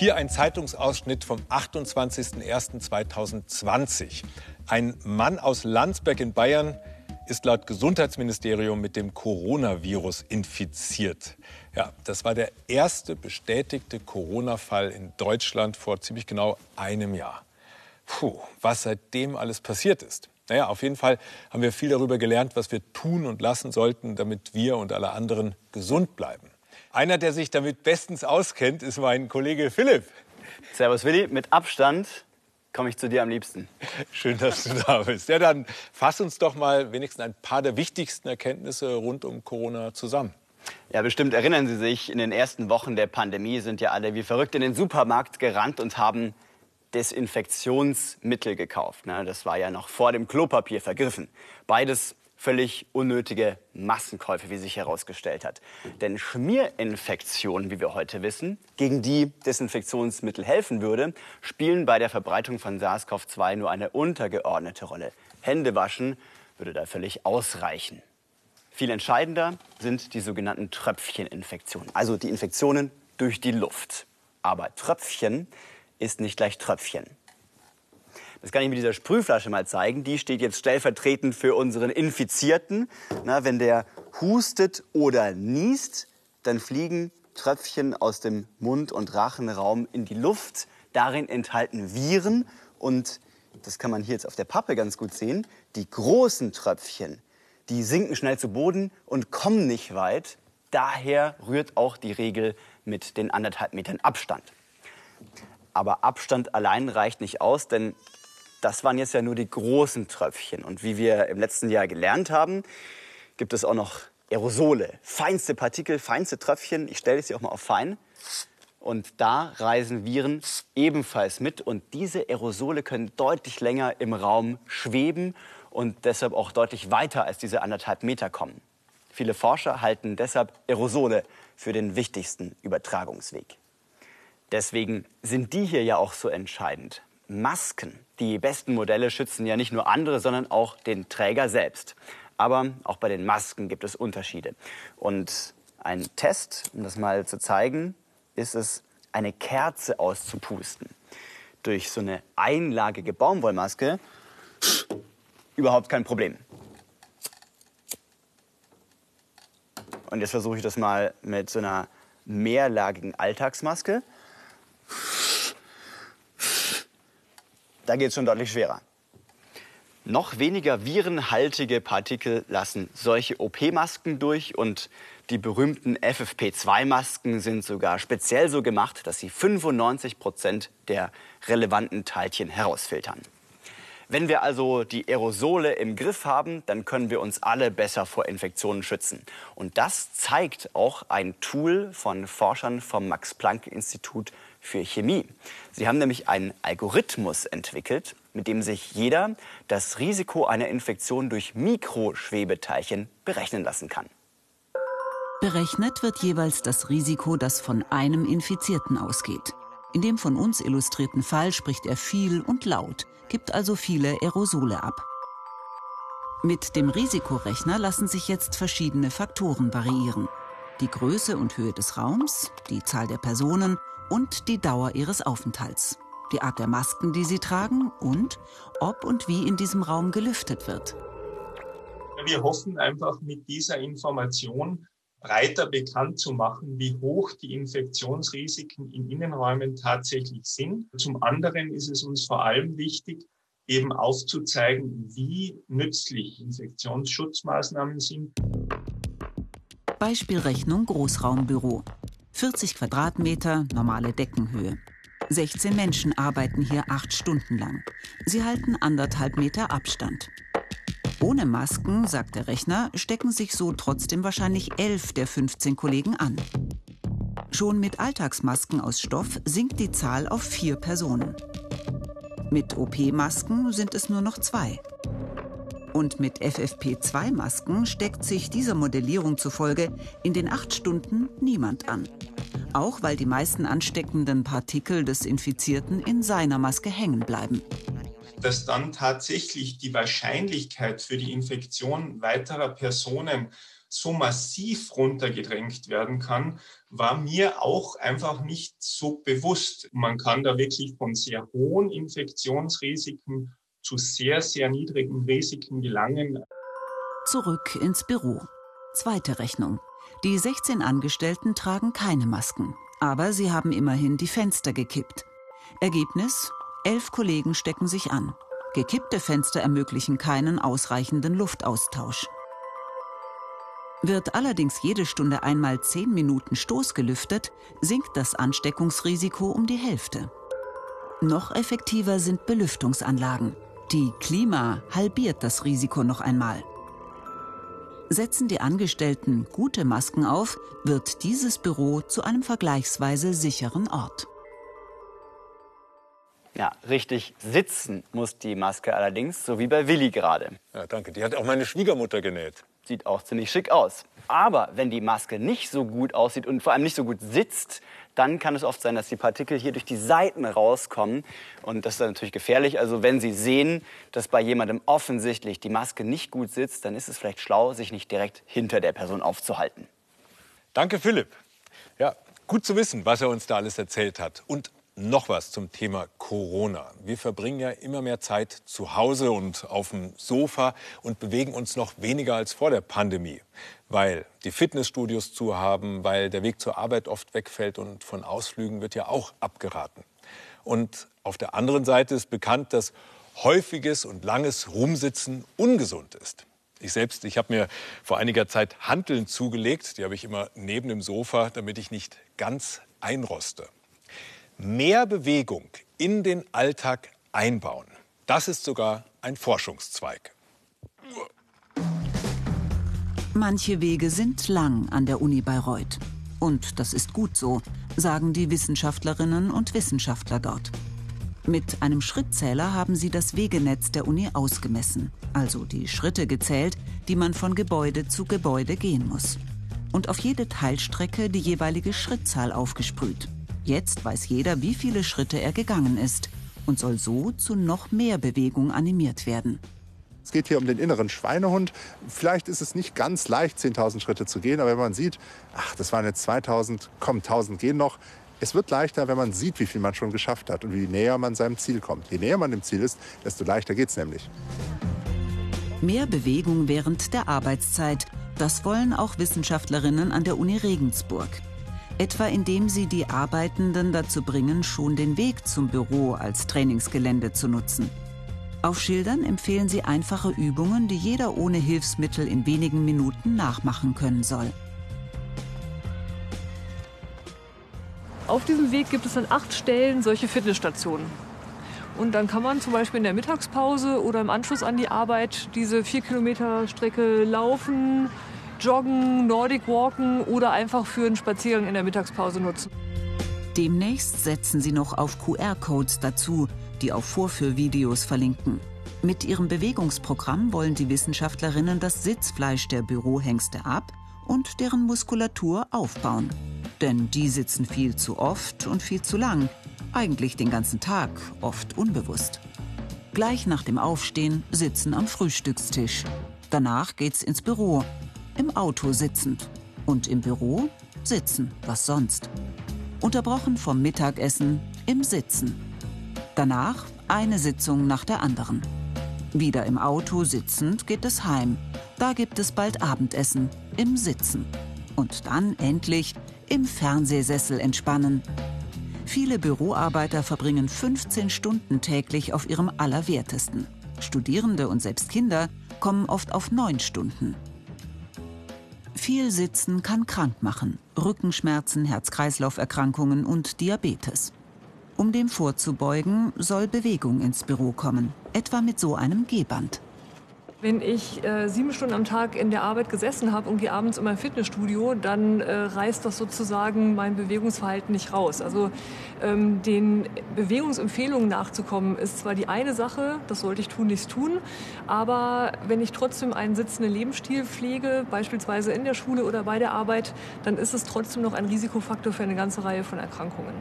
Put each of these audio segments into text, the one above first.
Hier ein Zeitungsausschnitt vom 28.01.2020. Ein Mann aus Landsberg in Bayern ist laut Gesundheitsministerium mit dem Coronavirus infiziert. Ja, das war der erste bestätigte Corona-Fall in Deutschland vor ziemlich genau einem Jahr. Puh, was seitdem alles passiert ist. Naja, auf jeden Fall haben wir viel darüber gelernt, was wir tun und lassen sollten, damit wir und alle anderen gesund bleiben. Einer, der sich damit bestens auskennt, ist mein Kollege Philipp. Servus Willi, mit Abstand komme ich zu dir am liebsten. Schön, dass du da bist. Ja, dann fass uns doch mal wenigstens ein paar der wichtigsten Erkenntnisse rund um Corona zusammen. Ja, bestimmt erinnern Sie sich, in den ersten Wochen der Pandemie sind ja alle wie verrückt in den Supermarkt gerannt und haben Desinfektionsmittel gekauft. Ne? Das war ja noch vor dem Klopapier vergriffen. Beides völlig unnötige Massenkäufe, wie sich herausgestellt hat. Denn Schmierinfektionen, wie wir heute wissen, gegen die Desinfektionsmittel helfen würde, spielen bei der Verbreitung von SARS-CoV-2 nur eine untergeordnete Rolle. Hände waschen würde da völlig ausreichen. Viel entscheidender sind die sogenannten Tröpfcheninfektionen, also die Infektionen durch die Luft. Aber Tröpfchen ist nicht gleich Tröpfchen. Das kann ich mit dieser Sprühflasche mal zeigen. Die steht jetzt stellvertretend für unseren Infizierten. Na, wenn der hustet oder niest, dann fliegen Tröpfchen aus dem Mund- und Rachenraum in die Luft. Darin enthalten Viren und das kann man hier jetzt auf der Pappe ganz gut sehen. Die großen Tröpfchen, die sinken schnell zu Boden und kommen nicht weit. Daher rührt auch die Regel mit den anderthalb Metern Abstand. Aber Abstand allein reicht nicht aus, denn das waren jetzt ja nur die großen Tröpfchen. Und wie wir im letzten Jahr gelernt haben, gibt es auch noch Aerosole, feinste Partikel, feinste Tröpfchen. Ich stelle es hier auch mal auf fein. Und da reisen Viren ebenfalls mit. Und diese Aerosole können deutlich länger im Raum schweben und deshalb auch deutlich weiter als diese anderthalb Meter kommen. Viele Forscher halten deshalb Aerosole für den wichtigsten Übertragungsweg. Deswegen sind die hier ja auch so entscheidend. Masken. Die besten Modelle schützen ja nicht nur andere, sondern auch den Träger selbst. Aber auch bei den Masken gibt es Unterschiede. Und ein Test, um das mal zu zeigen, ist es, eine Kerze auszupusten. Durch so eine einlagige Baumwollmaske überhaupt kein Problem. Und jetzt versuche ich das mal mit so einer mehrlagigen Alltagsmaske. Da geht es schon deutlich schwerer. Noch weniger virenhaltige Partikel lassen solche OP-Masken durch und die berühmten FFP2-Masken sind sogar speziell so gemacht, dass sie 95 Prozent der relevanten Teilchen herausfiltern. Wenn wir also die Aerosole im Griff haben, dann können wir uns alle besser vor Infektionen schützen. Und das zeigt auch ein Tool von Forschern vom Max-Planck-Institut für Chemie. Sie haben nämlich einen Algorithmus entwickelt, mit dem sich jeder das Risiko einer Infektion durch Mikroschwebeteilchen berechnen lassen kann. Berechnet wird jeweils das Risiko, das von einem Infizierten ausgeht. In dem von uns illustrierten Fall spricht er viel und laut, gibt also viele Aerosole ab. Mit dem Risikorechner lassen sich jetzt verschiedene Faktoren variieren. Die Größe und Höhe des Raums, die Zahl der Personen und die Dauer ihres Aufenthalts, die Art der Masken, die sie tragen und ob und wie in diesem Raum gelüftet wird. Wir hoffen einfach mit dieser Information breiter bekannt zu machen, wie hoch die Infektionsrisiken in Innenräumen tatsächlich sind. Zum anderen ist es uns vor allem wichtig, eben aufzuzeigen, wie nützlich Infektionsschutzmaßnahmen sind. Beispielrechnung Großraumbüro. 40 Quadratmeter, normale Deckenhöhe. 16 Menschen arbeiten hier acht Stunden lang. Sie halten anderthalb Meter Abstand. Ohne Masken, sagt der Rechner, stecken sich so trotzdem wahrscheinlich elf der 15 Kollegen an. Schon mit Alltagsmasken aus Stoff sinkt die Zahl auf vier Personen. Mit OP-Masken sind es nur noch zwei. Und mit FFP2-Masken steckt sich dieser Modellierung zufolge in den acht Stunden niemand an. Auch weil die meisten ansteckenden Partikel des Infizierten in seiner Maske hängen bleiben. dass dann tatsächlich die Wahrscheinlichkeit für die Infektion weiterer Personen so massiv runtergedrängt werden kann, war mir auch einfach nicht so bewusst. Man kann da wirklich von sehr hohen Infektionsrisiken zu sehr, sehr niedrigen Risiken gelangen. Zurück ins Büro. Zweite Rechnung. Die 16 Angestellten tragen keine Masken, aber sie haben immerhin die Fenster gekippt. Ergebnis? Elf Kollegen stecken sich an. Gekippte Fenster ermöglichen keinen ausreichenden Luftaustausch. Wird allerdings jede Stunde einmal 10 Minuten Stoß gelüftet, sinkt das Ansteckungsrisiko um die Hälfte. Noch effektiver sind Belüftungsanlagen. Die Klima halbiert das Risiko noch einmal. Setzen die Angestellten gute Masken auf, wird dieses Büro zu einem vergleichsweise sicheren Ort. Ja, richtig sitzen muss die Maske allerdings, so wie bei Willi gerade. Ja, danke. Die hat auch meine Schwiegermutter genäht. Sieht auch ziemlich schick aus. Aber wenn die Maske nicht so gut aussieht und vor allem nicht so gut sitzt, dann kann es oft sein, dass die Partikel hier durch die Seiten rauskommen. Und das ist natürlich gefährlich. Also wenn Sie sehen, dass bei jemandem offensichtlich die Maske nicht gut sitzt, dann ist es vielleicht schlau, sich nicht direkt hinter der Person aufzuhalten. Danke, Philipp. Ja, gut zu wissen, was er uns da alles erzählt hat. Und noch was zum Thema Corona. Wir verbringen ja immer mehr Zeit zu Hause und auf dem Sofa und bewegen uns noch weniger als vor der Pandemie, weil die Fitnessstudios zu haben, weil der Weg zur Arbeit oft wegfällt und von Ausflügen wird ja auch abgeraten. Und auf der anderen Seite ist bekannt, dass häufiges und langes Rumsitzen ungesund ist. Ich selbst, ich habe mir vor einiger Zeit Hanteln zugelegt, die habe ich immer neben dem Sofa, damit ich nicht ganz einroste mehr Bewegung in den Alltag einbauen. Das ist sogar ein Forschungszweig. Manche Wege sind lang an der Uni Bayreuth. Und das ist gut so, sagen die Wissenschaftlerinnen und Wissenschaftler dort. Mit einem Schrittzähler haben sie das Wegenetz der Uni ausgemessen, also die Schritte gezählt, die man von Gebäude zu Gebäude gehen muss. Und auf jede Teilstrecke die jeweilige Schrittzahl aufgesprüht. Jetzt weiß jeder, wie viele Schritte er gegangen ist und soll so zu noch mehr Bewegung animiert werden. Es geht hier um den inneren Schweinehund. Vielleicht ist es nicht ganz leicht, 10.000 Schritte zu gehen, aber wenn man sieht, ach, das waren jetzt 2.000, komm, 1.000 gehen noch. Es wird leichter, wenn man sieht, wie viel man schon geschafft hat und wie näher man seinem Ziel kommt. Je näher man dem Ziel ist, desto leichter geht es nämlich. Mehr Bewegung während der Arbeitszeit. Das wollen auch Wissenschaftlerinnen an der Uni Regensburg etwa indem sie die Arbeitenden dazu bringen, schon den Weg zum Büro als Trainingsgelände zu nutzen. Auf Schildern empfehlen sie einfache Übungen, die jeder ohne Hilfsmittel in wenigen Minuten nachmachen können soll. Auf diesem Weg gibt es an acht Stellen solche Fitnessstationen. Und dann kann man zum Beispiel in der Mittagspause oder im Anschluss an die Arbeit diese vier Kilometer Strecke laufen, Joggen, Nordic Walken oder einfach für einen Spaziergang in der Mittagspause nutzen. Demnächst setzen sie noch auf QR-Codes dazu, die auf Vorführvideos verlinken. Mit ihrem Bewegungsprogramm wollen die Wissenschaftlerinnen das Sitzfleisch der Bürohengste ab und deren Muskulatur aufbauen. Denn die sitzen viel zu oft und viel zu lang, eigentlich den ganzen Tag, oft unbewusst. Gleich nach dem Aufstehen sitzen am Frühstückstisch. Danach geht's ins Büro, im Auto sitzend und im Büro sitzen, was sonst. Unterbrochen vom Mittagessen im Sitzen. Danach eine Sitzung nach der anderen. Wieder im Auto sitzend geht es heim. Da gibt es bald Abendessen im Sitzen. Und dann endlich im Fernsehsessel entspannen. Viele Büroarbeiter verbringen 15 Stunden täglich auf ihrem Allerwertesten. Studierende und selbst Kinder kommen oft auf 9 Stunden. Viel Sitzen kann krank machen. Rückenschmerzen, Herz-Kreislauf-Erkrankungen und Diabetes. Um dem vorzubeugen, soll Bewegung ins Büro kommen, etwa mit so einem Gehband. Wenn ich äh, sieben Stunden am Tag in der Arbeit gesessen habe und gehe abends in mein Fitnessstudio, dann äh, reißt das sozusagen mein Bewegungsverhalten nicht raus. Also ähm, den Bewegungsempfehlungen nachzukommen, ist zwar die eine Sache, das sollte ich tun, nichts tun, aber wenn ich trotzdem einen sitzenden Lebensstil pflege, beispielsweise in der Schule oder bei der Arbeit, dann ist es trotzdem noch ein Risikofaktor für eine ganze Reihe von Erkrankungen.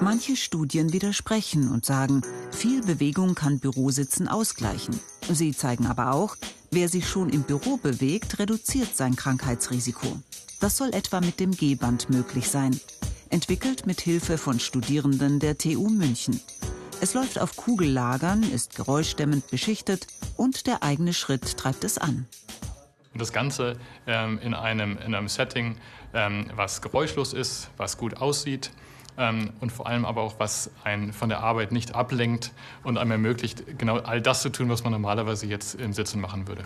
Manche Studien widersprechen und sagen, viel Bewegung kann Bürositzen ausgleichen. Sie zeigen aber auch, wer sich schon im Büro bewegt, reduziert sein Krankheitsrisiko. Das soll etwa mit dem G-Band möglich sein. Entwickelt mit Hilfe von Studierenden der TU München. Es läuft auf Kugellagern, ist geräuschdämmend beschichtet und der eigene Schritt treibt es an. Das Ganze ähm, in, einem, in einem Setting, ähm, was geräuschlos ist, was gut aussieht ähm, und vor allem aber auch, was einen von der Arbeit nicht ablenkt und einem ermöglicht, genau all das zu tun, was man normalerweise jetzt im Sitzen machen würde.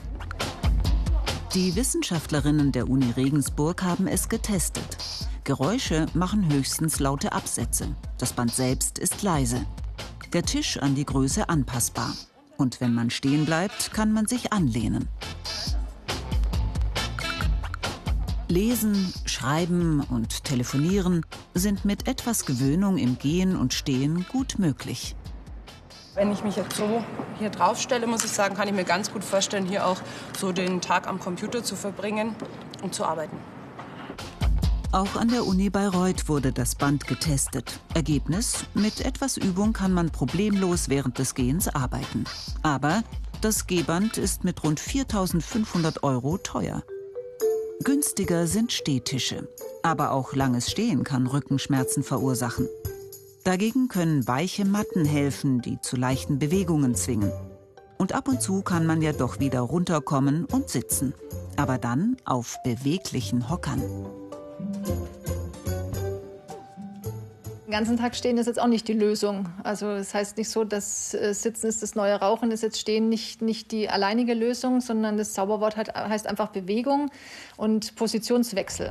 Die Wissenschaftlerinnen der Uni Regensburg haben es getestet. Geräusche machen höchstens laute Absätze. Das Band selbst ist leise. Der Tisch an die Größe anpassbar. Und wenn man stehen bleibt, kann man sich anlehnen. Lesen, Schreiben und Telefonieren sind mit etwas Gewöhnung im Gehen und Stehen gut möglich. Wenn ich mich jetzt so hier drauf stelle, muss ich sagen, kann ich mir ganz gut vorstellen, hier auch so den Tag am Computer zu verbringen und zu arbeiten. Auch an der Uni Bayreuth wurde das Band getestet. Ergebnis: Mit etwas Übung kann man problemlos während des Gehens arbeiten. Aber das Gehband ist mit rund 4.500 Euro teuer. Günstiger sind Stehtische. Aber auch langes Stehen kann Rückenschmerzen verursachen. Dagegen können weiche Matten helfen, die zu leichten Bewegungen zwingen. Und ab und zu kann man ja doch wieder runterkommen und sitzen. Aber dann auf beweglichen Hockern. Den ganzen Tag stehen ist jetzt auch nicht die Lösung. Also es das heißt nicht so, dass äh, Sitzen ist das neue Rauchen, ist jetzt Stehen nicht, nicht die alleinige Lösung, sondern das Zauberwort hat, heißt einfach Bewegung und Positionswechsel.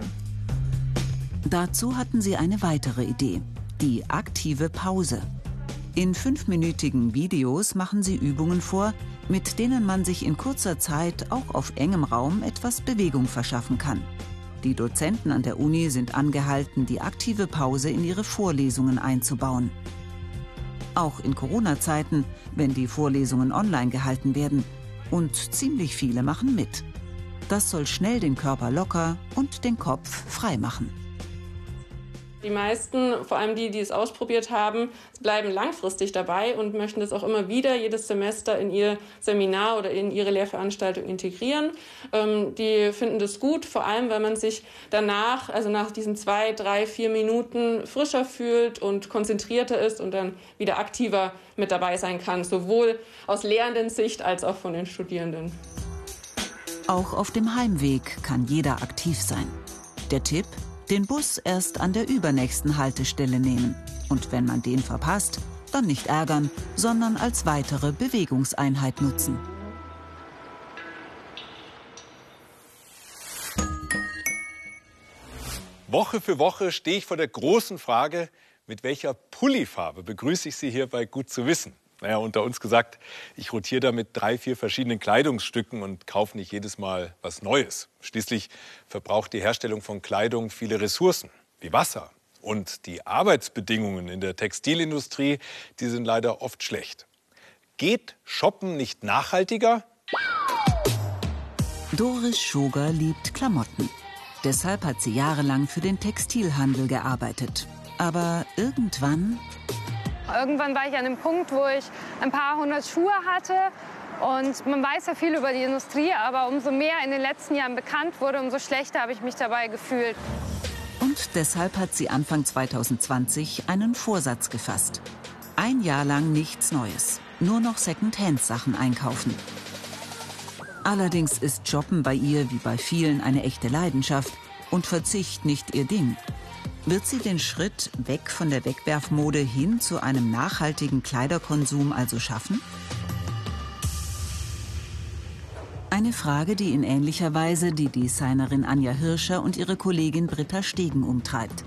Dazu hatten sie eine weitere Idee, die aktive Pause. In fünfminütigen Videos machen sie Übungen vor, mit denen man sich in kurzer Zeit auch auf engem Raum etwas Bewegung verschaffen kann. Die Dozenten an der Uni sind angehalten, die aktive Pause in ihre Vorlesungen einzubauen. Auch in Corona-Zeiten, wenn die Vorlesungen online gehalten werden. Und ziemlich viele machen mit. Das soll schnell den Körper locker und den Kopf frei machen. Die meisten, vor allem die, die es ausprobiert haben, bleiben langfristig dabei und möchten das auch immer wieder jedes Semester in ihr Seminar oder in ihre Lehrveranstaltung integrieren. Ähm, die finden das gut, vor allem, weil man sich danach, also nach diesen zwei, drei, vier Minuten frischer fühlt und konzentrierter ist und dann wieder aktiver mit dabei sein kann, sowohl aus lehrenden Sicht als auch von den Studierenden. Auch auf dem Heimweg kann jeder aktiv sein. Der Tipp, den Bus erst an der übernächsten Haltestelle nehmen. Und wenn man den verpasst, dann nicht ärgern, sondern als weitere Bewegungseinheit nutzen. Woche für Woche stehe ich vor der großen Frage, mit welcher Pullifarbe begrüße ich Sie hier bei Gut zu wissen? Naja, unter uns gesagt, ich rotiere da mit drei, vier verschiedenen Kleidungsstücken und kaufe nicht jedes Mal was Neues. Schließlich verbraucht die Herstellung von Kleidung viele Ressourcen, wie Wasser. Und die Arbeitsbedingungen in der Textilindustrie, die sind leider oft schlecht. Geht Shoppen nicht nachhaltiger? Doris Schoger liebt Klamotten. Deshalb hat sie jahrelang für den Textilhandel gearbeitet. Aber irgendwann Irgendwann war ich an einem Punkt, wo ich ein paar hundert Schuhe hatte. Und man weiß ja viel über die Industrie, aber umso mehr in den letzten Jahren bekannt wurde, umso schlechter habe ich mich dabei gefühlt. Und deshalb hat sie Anfang 2020 einen Vorsatz gefasst. Ein Jahr lang nichts Neues, nur noch Second-Hand-Sachen einkaufen. Allerdings ist Shoppen bei ihr wie bei vielen eine echte Leidenschaft und Verzicht nicht ihr Ding. Wird sie den Schritt weg von der Wegwerfmode hin zu einem nachhaltigen Kleiderkonsum also schaffen? Eine Frage, die in ähnlicher Weise die Designerin Anja Hirscher und ihre Kollegin Britta Stegen umtreibt.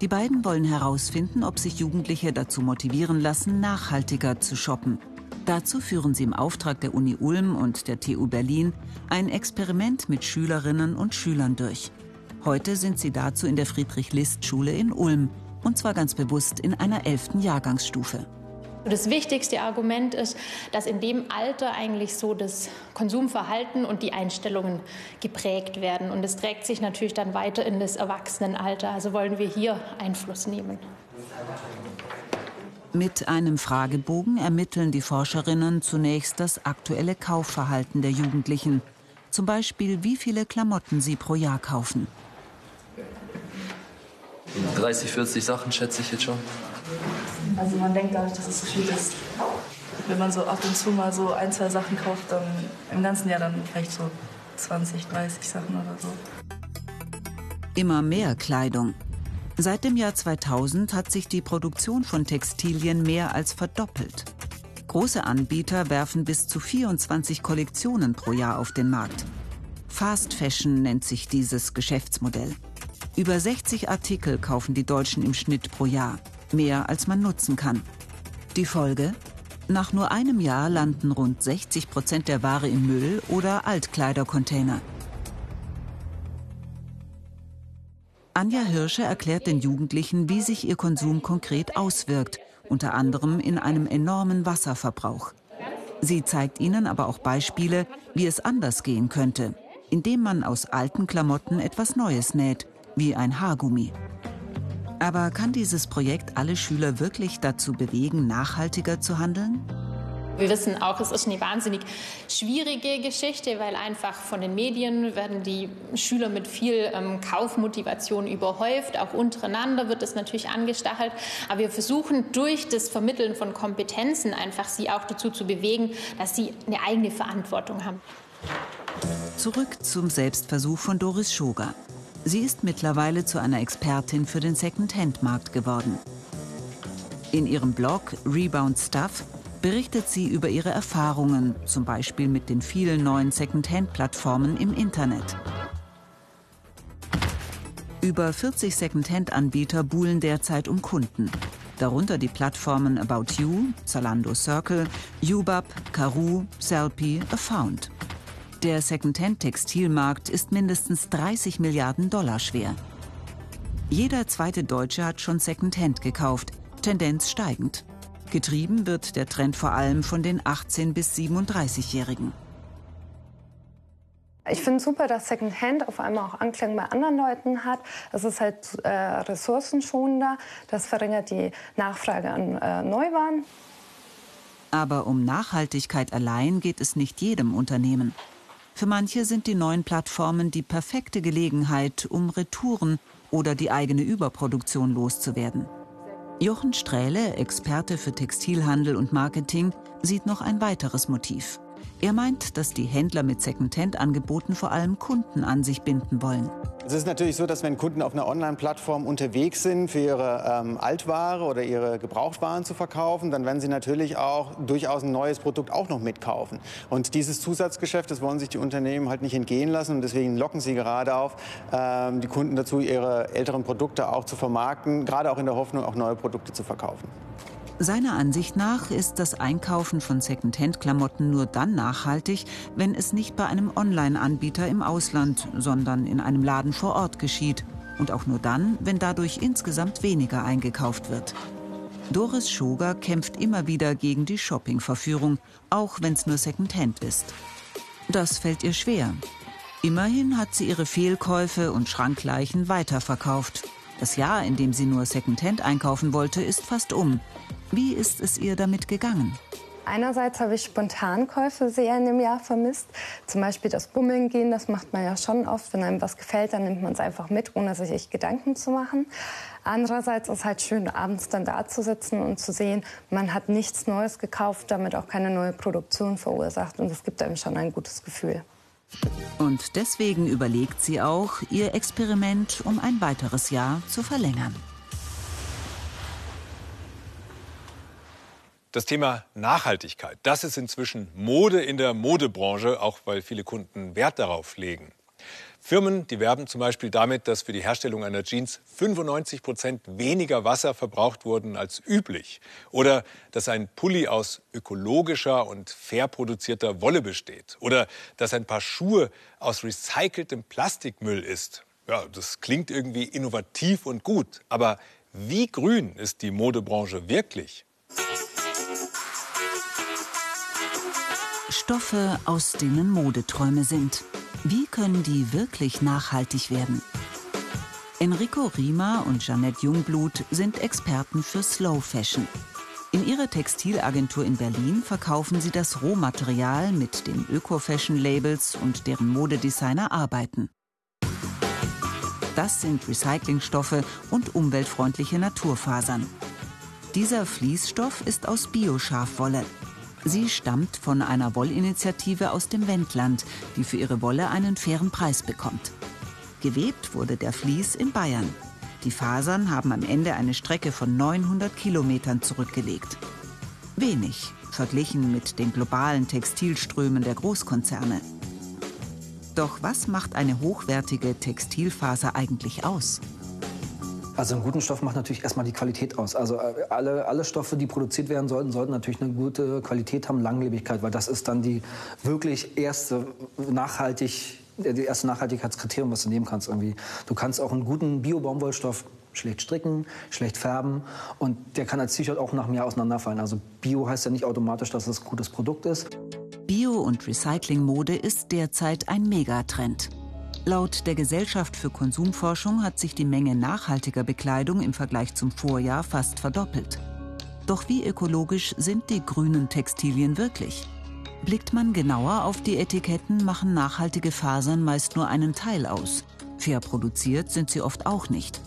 Die beiden wollen herausfinden, ob sich Jugendliche dazu motivieren lassen, nachhaltiger zu shoppen. Dazu führen sie im Auftrag der Uni Ulm und der TU Berlin ein Experiment mit Schülerinnen und Schülern durch. Heute sind sie dazu in der Friedrich-List-Schule in Ulm. Und zwar ganz bewusst in einer elften Jahrgangsstufe. Das wichtigste Argument ist, dass in dem Alter eigentlich so das Konsumverhalten und die Einstellungen geprägt werden. Und es trägt sich natürlich dann weiter in das Erwachsenenalter. Also wollen wir hier Einfluss nehmen. Mit einem Fragebogen ermitteln die Forscherinnen zunächst das aktuelle Kaufverhalten der Jugendlichen. Zum Beispiel, wie viele Klamotten sie pro Jahr kaufen. 30, 40 Sachen schätze ich jetzt schon. Also man denkt gar nicht, dass es so viel ist. Wenn man so ab und zu mal so ein, zwei Sachen kauft, dann im ganzen Jahr dann vielleicht so 20, 30 Sachen oder so. Immer mehr Kleidung. Seit dem Jahr 2000 hat sich die Produktion von Textilien mehr als verdoppelt. Große Anbieter werfen bis zu 24 Kollektionen pro Jahr auf den Markt. Fast Fashion nennt sich dieses Geschäftsmodell. Über 60 Artikel kaufen die Deutschen im Schnitt pro Jahr, mehr als man nutzen kann. Die Folge? Nach nur einem Jahr landen rund 60 Prozent der Ware im Müll oder Altkleidercontainer. Anja Hirsche erklärt den Jugendlichen, wie sich ihr Konsum konkret auswirkt, unter anderem in einem enormen Wasserverbrauch. Sie zeigt ihnen aber auch Beispiele, wie es anders gehen könnte, indem man aus alten Klamotten etwas Neues näht, wie ein Haargummi. Aber kann dieses Projekt alle Schüler wirklich dazu bewegen, nachhaltiger zu handeln? Wir wissen auch, es ist eine wahnsinnig schwierige Geschichte, weil einfach von den Medien werden die Schüler mit viel ähm, Kaufmotivation überhäuft. Auch untereinander wird es natürlich angestachelt. Aber wir versuchen durch das Vermitteln von Kompetenzen einfach sie auch dazu zu bewegen, dass sie eine eigene Verantwortung haben. Zurück zum Selbstversuch von Doris Schoger. Sie ist mittlerweile zu einer Expertin für den Second-Hand-Markt geworden. In ihrem Blog Rebound Stuff berichtet sie über ihre Erfahrungen, zum Beispiel mit den vielen neuen Second-Hand-Plattformen im Internet. Über 40 Second-Hand-Anbieter buhlen derzeit um Kunden. Darunter die Plattformen About You, Zalando Circle, Ubab, Karoo, Selfie, Afound. Der Second-Hand-Textilmarkt ist mindestens 30 Milliarden Dollar schwer. Jeder zweite Deutsche hat schon Second-Hand gekauft, Tendenz steigend. Getrieben wird der Trend vor allem von den 18- bis 37-Jährigen. Ich finde super, dass Secondhand auf einmal auch Anklang bei anderen Leuten hat. Das ist halt äh, ressourcenschonender. Das verringert die Nachfrage an äh, Neuwaren. Aber um Nachhaltigkeit allein geht es nicht jedem Unternehmen. Für manche sind die neuen Plattformen die perfekte Gelegenheit, um Retouren oder die eigene Überproduktion loszuwerden. Jochen Strähle, Experte für Textilhandel und Marketing, sieht noch ein weiteres Motiv. Er meint, dass die Händler mit Second-Hand-Angeboten vor allem Kunden an sich binden wollen. Es ist natürlich so, dass wenn Kunden auf einer Online-Plattform unterwegs sind, für ihre ähm, Altware oder ihre Gebrauchtwaren zu verkaufen, dann werden sie natürlich auch durchaus ein neues Produkt auch noch mitkaufen. Und dieses Zusatzgeschäft, das wollen sich die Unternehmen halt nicht entgehen lassen. Und deswegen locken sie gerade auf, ähm, die Kunden dazu, ihre älteren Produkte auch zu vermarkten, gerade auch in der Hoffnung, auch neue Produkte zu verkaufen. Seiner Ansicht nach ist das Einkaufen von Second-Hand-Klamotten nur dann nachhaltig, wenn es nicht bei einem Online-Anbieter im Ausland, sondern in einem Laden vor Ort geschieht. Und auch nur dann, wenn dadurch insgesamt weniger eingekauft wird. Doris Schoger kämpft immer wieder gegen die Shopping-Verführung, auch wenn es nur Second-Hand ist. Das fällt ihr schwer. Immerhin hat sie ihre Fehlkäufe und Schrankleichen weiterverkauft. Das Jahr, in dem sie nur Second-Hand einkaufen wollte, ist fast um. Wie ist es ihr damit gegangen? Einerseits habe ich Spontankäufe sehr in dem Jahr vermisst. Zum Beispiel das Bummeln gehen, das macht man ja schon oft. Wenn einem was gefällt, dann nimmt man es einfach mit, ohne sich Gedanken zu machen. Andererseits ist es halt schön, abends dann da zu sitzen und zu sehen, man hat nichts Neues gekauft, damit auch keine neue Produktion verursacht. Und das gibt einem schon ein gutes Gefühl. Und deswegen überlegt sie auch, ihr Experiment um ein weiteres Jahr zu verlängern. Das Thema Nachhaltigkeit, das ist inzwischen Mode in der Modebranche, auch weil viele Kunden Wert darauf legen. Firmen, die werben zum Beispiel damit, dass für die Herstellung einer Jeans 95 Prozent weniger Wasser verbraucht wurden als üblich. Oder dass ein Pulli aus ökologischer und fair produzierter Wolle besteht. Oder dass ein Paar Schuhe aus recyceltem Plastikmüll ist. Ja, das klingt irgendwie innovativ und gut. Aber wie grün ist die Modebranche wirklich? Stoffe, aus denen Modeträume sind. Wie können die wirklich nachhaltig werden? Enrico Riemer und Jeanette Jungblut sind Experten für Slow Fashion. In ihrer Textilagentur in Berlin verkaufen sie das Rohmaterial mit den Öko-Fashion-Labels und deren Modedesigner arbeiten. Das sind Recyclingstoffe und umweltfreundliche Naturfasern. Dieser Fließstoff ist aus Bioschafwolle. Sie stammt von einer Wollinitiative aus dem Wendland, die für ihre Wolle einen fairen Preis bekommt. Gewebt wurde der Vlies in Bayern. Die Fasern haben am Ende eine Strecke von 900 Kilometern zurückgelegt. Wenig verglichen mit den globalen Textilströmen der Großkonzerne. Doch was macht eine hochwertige Textilfaser eigentlich aus? Also einen guten Stoff macht natürlich erstmal die Qualität aus. Also äh, alle, alle Stoffe, die produziert werden sollten, sollten natürlich eine gute Qualität haben, Langlebigkeit, weil das ist dann die wirklich erste nachhaltig, die erste Nachhaltigkeitskriterium, was du nehmen kannst irgendwie. Du kannst auch einen guten Bio-Baumwollstoff schlecht stricken, schlecht färben und der kann als T-Shirt auch nach mir auseinanderfallen. Also Bio heißt ja nicht automatisch, dass es ein gutes Produkt ist. Bio- und Recyclingmode ist derzeit ein Megatrend. Laut der Gesellschaft für Konsumforschung hat sich die Menge nachhaltiger Bekleidung im Vergleich zum Vorjahr fast verdoppelt. Doch wie ökologisch sind die grünen Textilien wirklich? Blickt man genauer auf die Etiketten, machen nachhaltige Fasern meist nur einen Teil aus. Fair produziert sind sie oft auch nicht.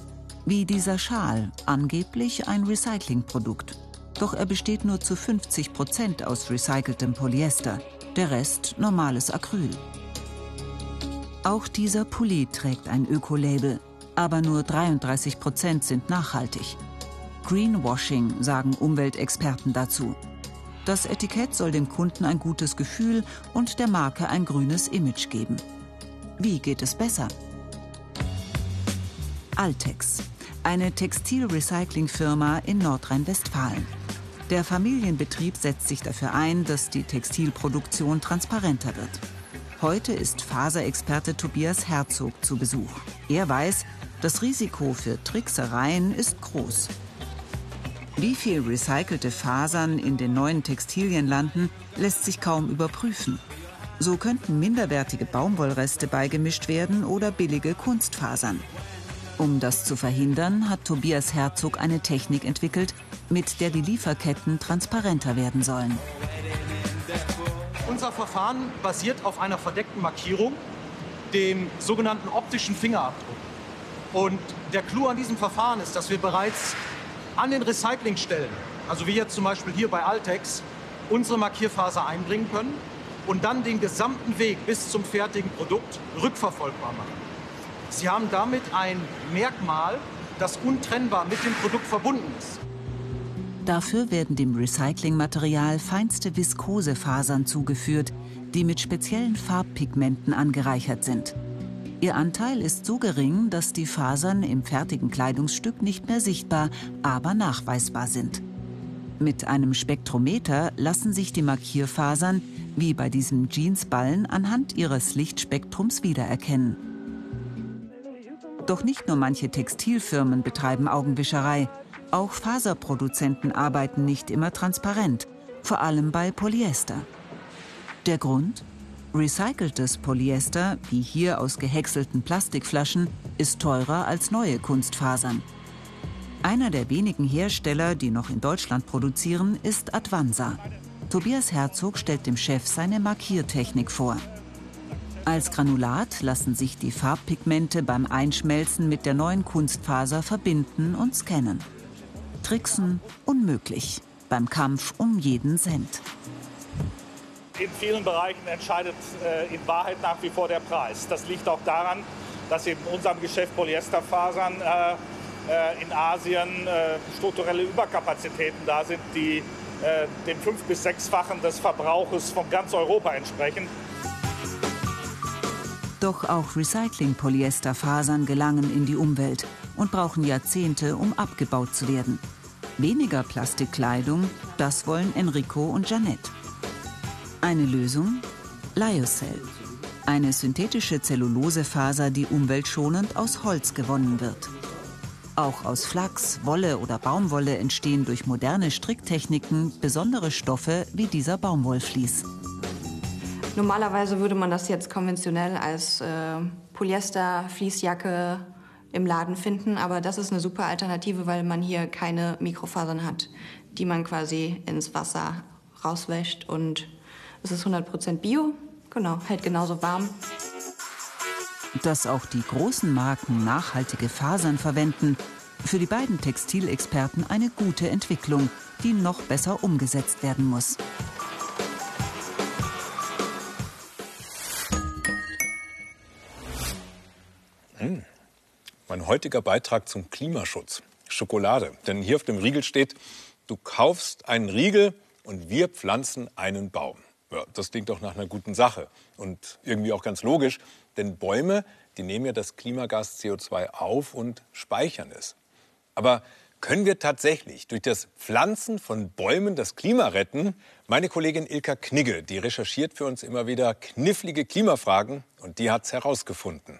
Wie dieser Schal, angeblich ein Recyclingprodukt. Doch er besteht nur zu 50 Prozent aus recyceltem Polyester, der Rest normales Acryl. Auch dieser Pulli trägt ein Öko-Label, aber nur 33 Prozent sind nachhaltig. Greenwashing, sagen Umweltexperten dazu. Das Etikett soll dem Kunden ein gutes Gefühl und der Marke ein grünes Image geben. Wie geht es besser? Altex, eine Textilrecyclingfirma in Nordrhein-Westfalen. Der Familienbetrieb setzt sich dafür ein, dass die Textilproduktion transparenter wird. Heute ist Faserexperte Tobias Herzog zu Besuch. Er weiß, das Risiko für Tricksereien ist groß. Wie viel recycelte Fasern in den neuen Textilien landen, lässt sich kaum überprüfen. So könnten minderwertige Baumwollreste beigemischt werden oder billige Kunstfasern. Um das zu verhindern, hat Tobias Herzog eine Technik entwickelt, mit der die Lieferketten transparenter werden sollen. Unser Verfahren basiert auf einer verdeckten Markierung, dem sogenannten optischen Fingerabdruck. Und der Clou an diesem Verfahren ist, dass wir bereits an den Recyclingstellen, also wie jetzt zum Beispiel hier bei Altex, unsere Markierfaser einbringen können und dann den gesamten Weg bis zum fertigen Produkt rückverfolgbar machen. Sie haben damit ein Merkmal, das untrennbar mit dem Produkt verbunden ist. Dafür werden dem Recyclingmaterial feinste Viskosefasern zugeführt, die mit speziellen Farbpigmenten angereichert sind. Ihr Anteil ist so gering, dass die Fasern im fertigen Kleidungsstück nicht mehr sichtbar, aber nachweisbar sind. Mit einem Spektrometer lassen sich die Markierfasern, wie bei diesem Jeansballen, anhand ihres Lichtspektrums wiedererkennen. Doch nicht nur manche Textilfirmen betreiben Augenwischerei. Auch Faserproduzenten arbeiten nicht immer transparent, vor allem bei Polyester. Der Grund? Recyceltes Polyester, wie hier aus gehäckselten Plastikflaschen, ist teurer als neue Kunstfasern. Einer der wenigen Hersteller, die noch in Deutschland produzieren, ist Advanza. Tobias Herzog stellt dem Chef seine Markiertechnik vor. Als Granulat lassen sich die Farbpigmente beim Einschmelzen mit der neuen Kunstfaser verbinden und scannen. Tricksen unmöglich beim Kampf um jeden Cent. In vielen Bereichen entscheidet äh, in Wahrheit nach wie vor der Preis. Das liegt auch daran, dass in unserem Geschäft Polyesterfasern äh, äh, in Asien äh, strukturelle Überkapazitäten da sind, die äh, dem fünf- bis sechsfachen des Verbrauches von ganz Europa entsprechen. Doch auch Recycling-Polyesterfasern gelangen in die Umwelt und brauchen Jahrzehnte, um abgebaut zu werden. Weniger Plastikkleidung, das wollen Enrico und Janette. Eine Lösung? Lyocell. Eine synthetische Zellulosefaser, die umweltschonend aus Holz gewonnen wird. Auch aus Flachs, Wolle oder Baumwolle entstehen durch moderne Stricktechniken besondere Stoffe wie dieser Baumwollflies. Normalerweise würde man das jetzt konventionell als äh, Polyester, Fließjacke im Laden finden. Aber das ist eine super Alternative, weil man hier keine Mikrofasern hat, die man quasi ins Wasser rauswäscht. Und es ist 100% Bio, genau, hält genauso warm. Dass auch die großen Marken nachhaltige Fasern verwenden, für die beiden Textilexperten eine gute Entwicklung, die noch besser umgesetzt werden muss. Mein heutiger Beitrag zum Klimaschutz. Schokolade. Denn hier auf dem Riegel steht, du kaufst einen Riegel und wir pflanzen einen Baum. Ja, das klingt doch nach einer guten Sache und irgendwie auch ganz logisch, denn Bäume, die nehmen ja das Klimagas CO2 auf und speichern es. Aber können wir tatsächlich durch das Pflanzen von Bäumen das Klima retten? Meine Kollegin Ilka Knigge, die recherchiert für uns immer wieder knifflige Klimafragen und die hat es herausgefunden.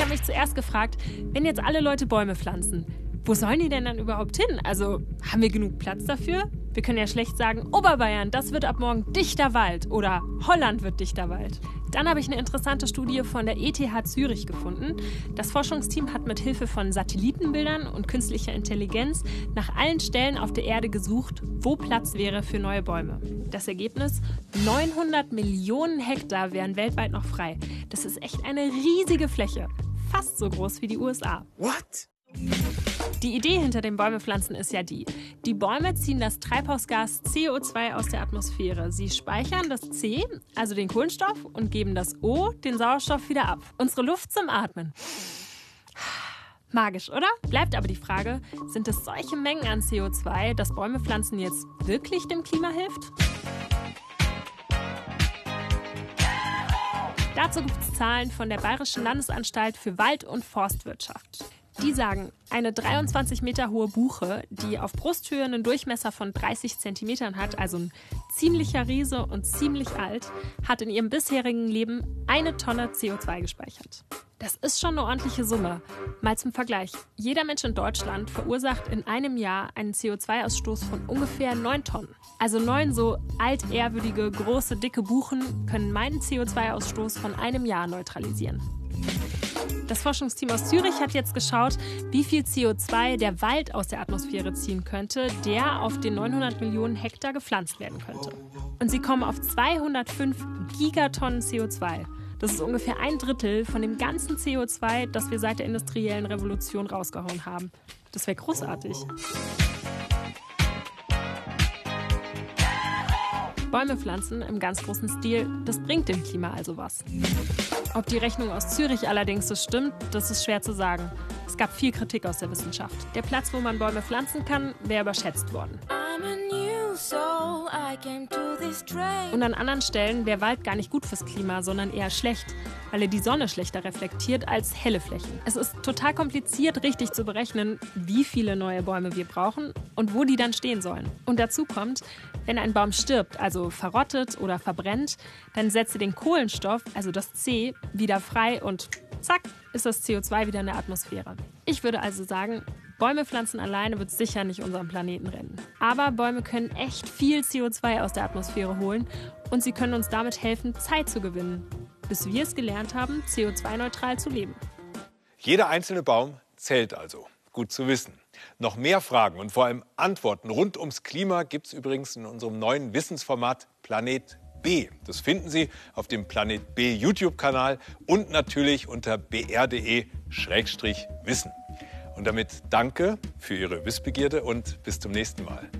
Ich habe mich zuerst gefragt, wenn jetzt alle Leute Bäume pflanzen, wo sollen die denn dann überhaupt hin? Also haben wir genug Platz dafür? Wir können ja schlecht sagen, Oberbayern, das wird ab morgen dichter Wald oder Holland wird dichter Wald. Dann habe ich eine interessante Studie von der ETH Zürich gefunden. Das Forschungsteam hat mit Hilfe von Satellitenbildern und künstlicher Intelligenz nach allen Stellen auf der Erde gesucht, wo Platz wäre für neue Bäume. Das Ergebnis: 900 Millionen Hektar wären weltweit noch frei. Das ist echt eine riesige Fläche, fast so groß wie die USA. What? Die Idee hinter den Bäumepflanzen ist ja die. Die Bäume ziehen das Treibhausgas CO2 aus der Atmosphäre. Sie speichern das C, also den Kohlenstoff, und geben das O, den Sauerstoff, wieder ab. Unsere Luft zum Atmen. Magisch, oder? Bleibt aber die Frage, sind es solche Mengen an CO2, dass Bäume pflanzen jetzt wirklich dem Klima hilft? Dazu gibt es Zahlen von der Bayerischen Landesanstalt für Wald- und Forstwirtschaft. Die sagen, eine 23 Meter hohe Buche, die auf Brusthöhe einen Durchmesser von 30 Zentimetern hat, also ein ziemlicher Riese und ziemlich alt, hat in ihrem bisherigen Leben eine Tonne CO2 gespeichert. Das ist schon eine ordentliche Summe. Mal zum Vergleich. Jeder Mensch in Deutschland verursacht in einem Jahr einen CO2-Ausstoß von ungefähr 9 Tonnen. Also neun so altehrwürdige, große, dicke Buchen können meinen CO2-Ausstoß von einem Jahr neutralisieren. Das Forschungsteam aus Zürich hat jetzt geschaut, wie viel CO2 der Wald aus der Atmosphäre ziehen könnte, der auf den 900 Millionen Hektar gepflanzt werden könnte. Und sie kommen auf 205 Gigatonnen CO2. Das ist ungefähr ein Drittel von dem ganzen CO2, das wir seit der industriellen Revolution rausgehauen haben. Das wäre großartig. Bäume pflanzen im ganz großen Stil, das bringt dem Klima also was. Ob die Rechnung aus Zürich allerdings so stimmt, das ist schwer zu sagen. Es gab viel Kritik aus der Wissenschaft. Der Platz, wo man Bäume pflanzen kann, wäre überschätzt worden. Und an anderen Stellen wäre Wald gar nicht gut fürs Klima, sondern eher schlecht, weil er die Sonne schlechter reflektiert als helle Flächen. Es ist total kompliziert, richtig zu berechnen, wie viele neue Bäume wir brauchen und wo die dann stehen sollen. Und dazu kommt, wenn ein Baum stirbt, also verrottet oder verbrennt, dann setzt er den Kohlenstoff, also das C, wieder frei und zack, ist das CO2 wieder in der Atmosphäre. Ich würde also sagen, Bäume pflanzen alleine wird sicher nicht unseren Planeten retten. Aber Bäume können echt viel CO2 aus der Atmosphäre holen und sie können uns damit helfen, Zeit zu gewinnen, bis wir es gelernt haben, CO2-neutral zu leben. Jeder einzelne Baum zählt also. Gut zu wissen. Noch mehr Fragen und vor allem Antworten rund ums Klima gibt es übrigens in unserem neuen Wissensformat Planet B. Das finden Sie auf dem Planet B YouTube-Kanal und natürlich unter br.de-wissen. Und damit danke für Ihre Wissbegierde und bis zum nächsten Mal.